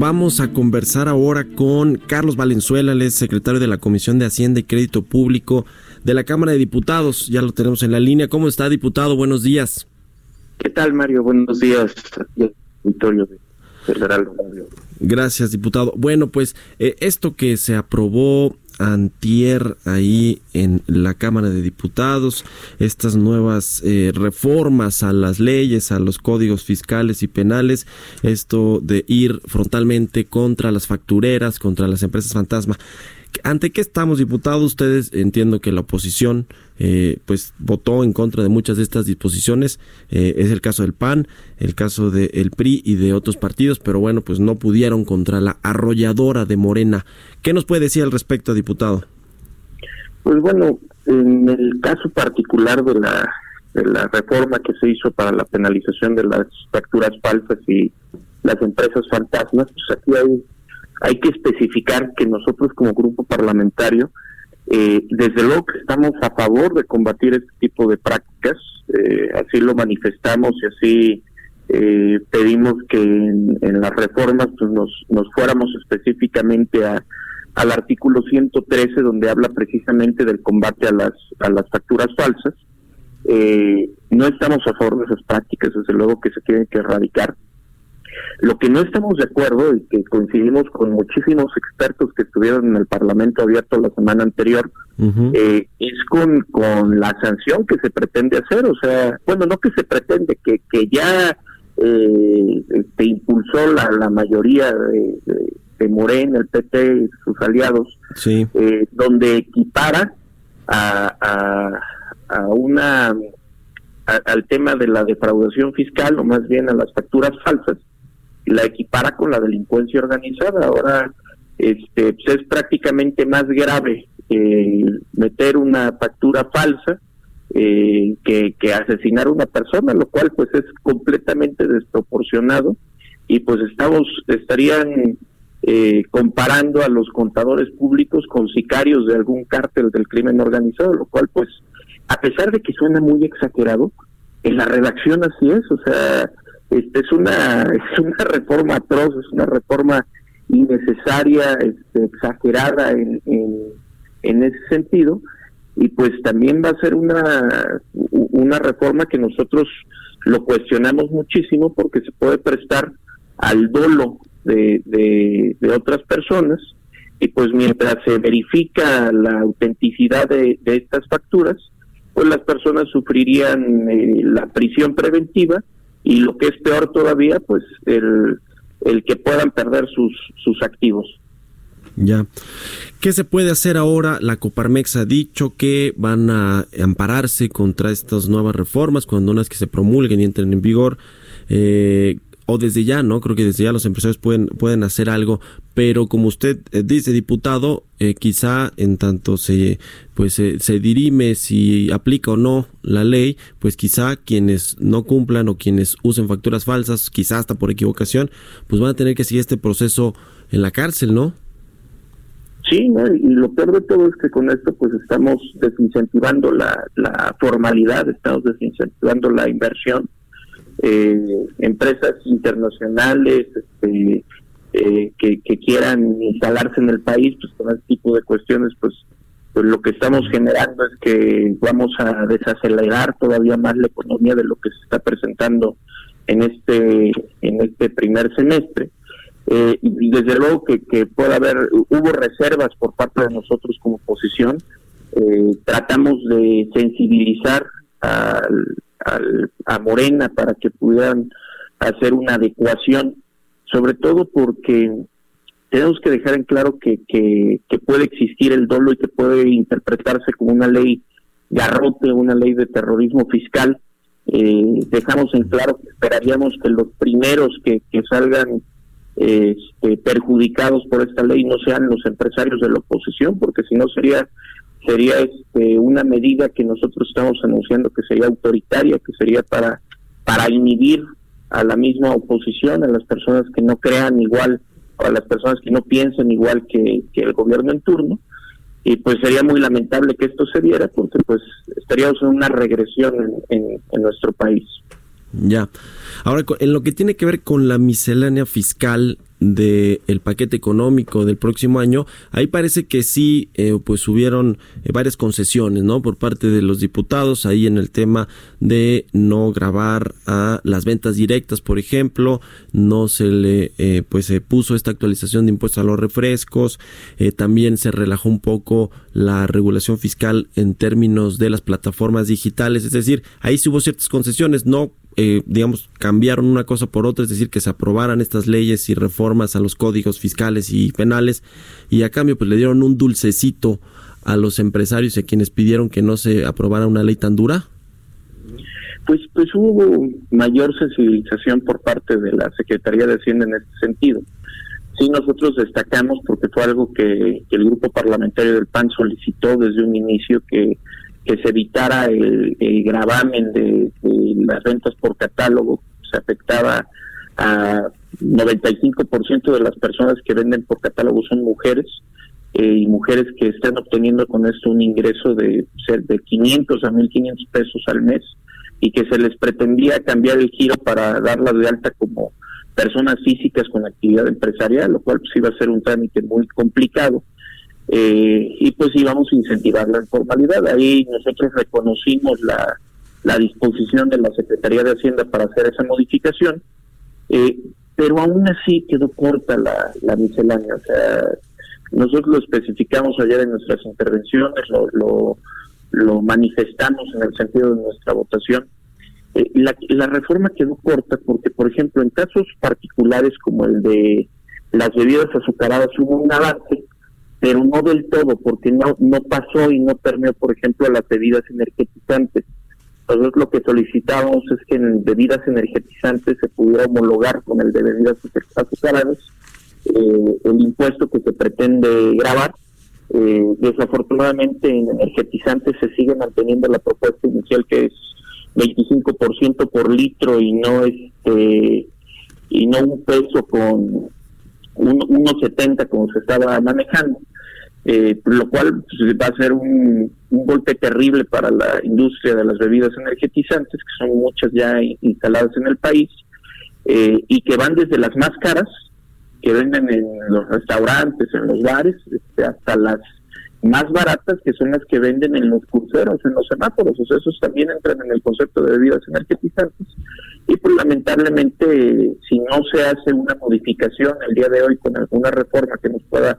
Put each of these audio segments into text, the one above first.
Vamos a conversar ahora con Carlos Valenzuela, el secretario de la Comisión de Hacienda y Crédito Público de la Cámara de Diputados. Ya lo tenemos en la línea. ¿Cómo está, diputado? Buenos días. ¿Qué tal, Mario? Buenos días. Victorio Federal. Gracias, diputado. Bueno, pues eh, esto que se aprobó antier ahí en la Cámara de Diputados, estas nuevas eh, reformas a las leyes, a los códigos fiscales y penales, esto de ir frontalmente contra las factureras, contra las empresas fantasma. ¿Ante qué estamos, diputados? Ustedes entiendo que la oposición eh, pues votó en contra de muchas de estas disposiciones. Eh, es el caso del PAN, el caso del PRI y de otros partidos, pero bueno, pues no pudieron contra la arrolladora de Morena. ¿Qué nos puede decir al respecto, diputado? Pues bueno, en el caso particular de la, de la reforma que se hizo para la penalización de las facturas falsas y las empresas fantasmas, pues aquí hay hay que especificar que nosotros como grupo parlamentario, eh, desde luego que estamos a favor de combatir este tipo de prácticas, eh, así lo manifestamos y así eh, pedimos que en, las reformas pues nos, nos fuéramos específicamente a, al artículo 113 donde habla precisamente del combate a las, a las facturas falsas. no estamos a favor de esas prácticas, desde luego que se tienen que erradicar lo que no estamos de acuerdo y que coincidimos con muchísimos expertos que estuvieron en el Parlamento abierto la semana anterior eh, es con, con la sanción que se pretende hacer. O sea, bueno, no que se pretende, que, que ya eh, este, impulsó la, la mayoría de, de, Morena, el PT y sus aliados, eh, donde equipara a, a, a una al tema de la defraudación fiscal o más bien a las facturas falsas la equipara con la delincuencia organizada. Ahora este pues, es prácticamente más grave eh, meter una factura falsa eh, que, que asesinar a una persona, lo cual pues es completamente desproporcionado y pues estamos estarían eh, comparando a los contadores públicos con sicarios de algún cártel del crimen organizado, lo cual pues a pesar de que suena muy exagerado, en la redacción así es, o sea, este es una es una reforma atroz, es una reforma innecesaria, este, exagerada en, en, ese sentido. Y pues también va a ser una una reforma que nosotros lo cuestionamos muchísimo porque se puede prestar al dolo de, de, otras personas. Y pues mientras se verifica la autenticidad de, de estas facturas pues las personas sufrirían eh, la prisión preventiva y lo que es peor todavía, pues el, el que puedan perder sus, sus activos. Ya. ¿Qué se puede hacer ahora? La Coparmex ha dicho que van a ampararse contra estas nuevas reformas cuando unas que se promulguen y entren en vigor. Eh, o desde ya, ¿no? Creo que desde ya los empresarios pueden, pueden hacer algo, pero como usted eh, dice, diputado, eh, quizá en tanto se, pues, se dirime si aplica o no la ley, pues quizá quienes no cumplan o quienes usen facturas falsas, quizá hasta por equivocación, pues van a tener que seguir este proceso en la cárcel, ¿no? Sí, y lo peor de todo es que con esto pues estamos desincentivando la formalidad, estamos desincentivando la inversión eh, empresas internacionales este, eh, que, quieran instalarse en el país, pues con este tipo de cuestiones, pues, pues lo que estamos generando es que vamos a desacelerar todavía más la economía de lo que se está presentando en este en este primer semestre. Eh, y desde luego que, que pueda haber, hubo reservas por parte de nosotros como oposición, eh, tratamos de sensibilizar al, a Morena para que pudieran hacer una adecuación, sobre todo porque tenemos que dejar en claro que, que, puede existir el dolo y que puede interpretarse como una ley garrote, una ley de terrorismo fiscal, eh, dejamos en claro que esperaríamos que los primeros que, que salgan este, perjudicados por esta ley no sean los empresarios de la oposición, porque si no sería sería este, una medida que nosotros estamos anunciando que sería autoritaria, que sería para para inhibir a la misma oposición, a las personas que no crean igual, o a las personas que no piensan igual que, que el gobierno en turno, y pues sería muy lamentable que esto se diera porque pues estaríamos en una regresión en, en nuestro país. Ya. Ahora, en lo que tiene que ver con la miscelánea fiscal, del el paquete económico del próximo año, ahí parece que sí, eh, pues hubieron eh, varias concesiones, ¿no? Por parte de los diputados, ahí en el tema de no grabar a las ventas directas, por ejemplo, no se le, eh, pues se puso esta actualización de impuestos a los refrescos, también se relajó un poco la regulación fiscal en términos de las plataformas digitales, es decir, ahí sí hubo ciertas concesiones, no eh, digamos, cambiaron una cosa por otra, es decir, que se aprobaran estas leyes y reformas a los códigos fiscales y penales, y a cambio, pues le dieron un dulcecito a los empresarios y a quienes pidieron que no se aprobara una ley tan dura? Pues, pues hubo mayor sensibilización por parte de la Secretaría de Hacienda en este sentido. Sí, nosotros destacamos porque fue algo que el grupo parlamentario del PAN solicitó desde un inicio que que se evitara el, gravamen de, las ventas por catálogo, se afectaba a 95% de las personas que venden por catálogo son mujeres eh, y mujeres que están obteniendo con esto un ingreso de ser de 500 a 1500 pesos al mes y que se les pretendía cambiar el giro para darlas de alta como personas físicas con actividad empresarial, lo cual pues iba a ser un trámite muy complicado eh, y pues íbamos a incentivar la informalidad. Ahí nosotros reconocimos la, la disposición de la Secretaría de Hacienda para hacer esa modificación, eh, pero aún así quedó corta la, miscelánea. O sea, nosotros lo especificamos ayer en nuestras intervenciones, lo, lo, lo manifestamos en el sentido de nuestra votación. Eh, la, la reforma quedó corta porque, por ejemplo, en casos particulares como el de las bebidas azucaradas hubo un avance, pero no del todo, porque no, no pasó y no permeó, por ejemplo, a las bebidas energetizantes. Entonces lo que solicitamos es que en bebidas energetizantes se pudiera homologar con el de bebidas azucaradas eh, el impuesto que se pretende grabar. Eh, desafortunadamente en energetizantes se sigue manteniendo la propuesta inicial que es 25% por litro y no este y no un peso con unos 70 como se estaba manejando eh, lo cual pues, va a ser un, golpe terrible para la industria de las bebidas energetizantes, que son muchas ya instaladas en el país, eh, y que van desde las más caras, que venden en los restaurantes, en los bares, este, hasta las más baratas, que son las que venden en los cruceros, en los semáforos. O sea, esos también entran en el concepto de bebidas energetizantes. Y pues lamentablemente, si no se hace una modificación el día de hoy con alguna reforma que nos pueda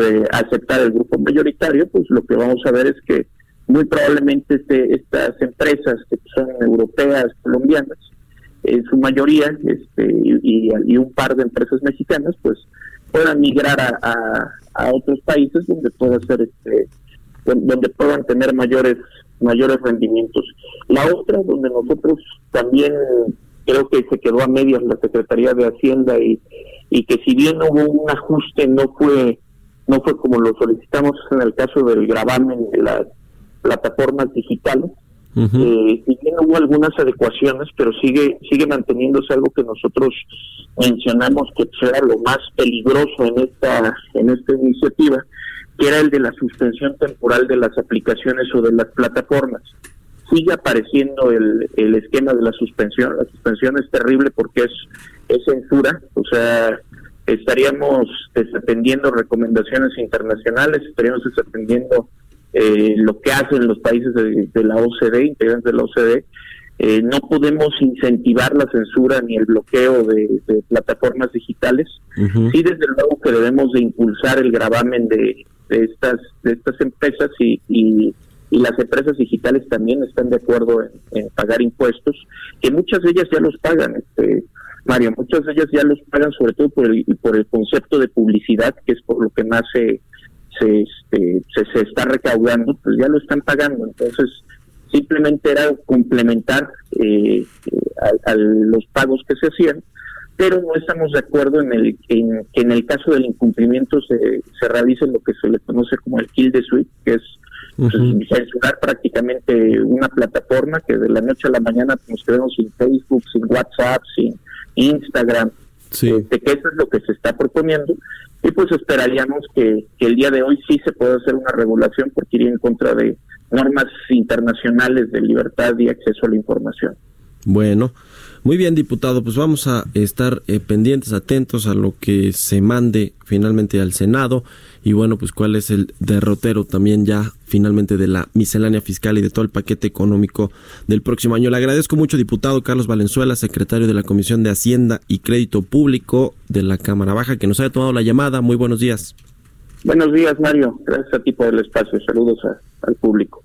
eh, aceptar el grupo mayoritario, pues lo que vamos a ver es que muy probablemente este, estas empresas que son europeas, colombianas, en su mayoría, este, y, un par de empresas mexicanas, pues puedan migrar a, a, otros países donde pueda ser este, donde puedan tener mayores mayores rendimientos. La otra, donde nosotros también creo que se quedó a medias la Secretaría de Hacienda y, y que si bien hubo un ajuste no fue no fue como lo solicitamos en el caso del gravamen de las plataformas digitales. eh, si bien hubo algunas adecuaciones, pero sigue sigue manteniéndose algo que nosotros mencionamos que era lo más peligroso en esta en esta iniciativa, que era el de la suspensión temporal de las aplicaciones o de las plataformas. Sigue apareciendo el, el esquema de la suspensión. La suspensión es terrible porque es, es censura, o sea, estaríamos desatendiendo recomendaciones internacionales, estaríamos desatendiendo eh, lo que hacen los países de, la OCDE, integrantes de la OCDE. Eh, no podemos incentivar la censura ni el bloqueo de, plataformas digitales. Sí, desde luego que debemos de impulsar el gravamen de, estas de estas empresas y, y, las empresas digitales también están de acuerdo en, en, pagar impuestos, que muchas de ellas ya los pagan. Este, Mario, muchas de ellas ya los pagan sobre todo por el, por el concepto de publicidad, que es por lo que más se, se, este, se, está recaudando, pues ya lo están pagando. Entonces, simplemente era complementar eh, a, los pagos que se hacían, pero no estamos de acuerdo en, el, en que en el caso del incumplimiento se, se realice lo que se le conoce como el kill de suite, que es pues, censurar prácticamente una plataforma que de la noche a la mañana nos quedamos sin Facebook, sin WhatsApp, sin Instagram, sí. Este, que eso es lo que se está proponiendo y pues esperaríamos que, que el día de hoy sí se pueda hacer una regulación porque iría en contra de normas internacionales de libertad y acceso a la información. Bueno, muy bien, diputado, pues vamos a estar eh, pendientes, atentos a lo que se mande finalmente al Senado y bueno, pues cuál es el derrotero también ya finalmente de la miscelánea fiscal y de todo el paquete económico del próximo año. Le agradezco mucho, diputado Carlos Valenzuela, secretario de la Comisión de Hacienda y Crédito Público de la Cámara Baja, que nos haya tomado la llamada. Muy buenos días. Buenos días, Mario. Gracias a ti por el espacio. Saludos al público.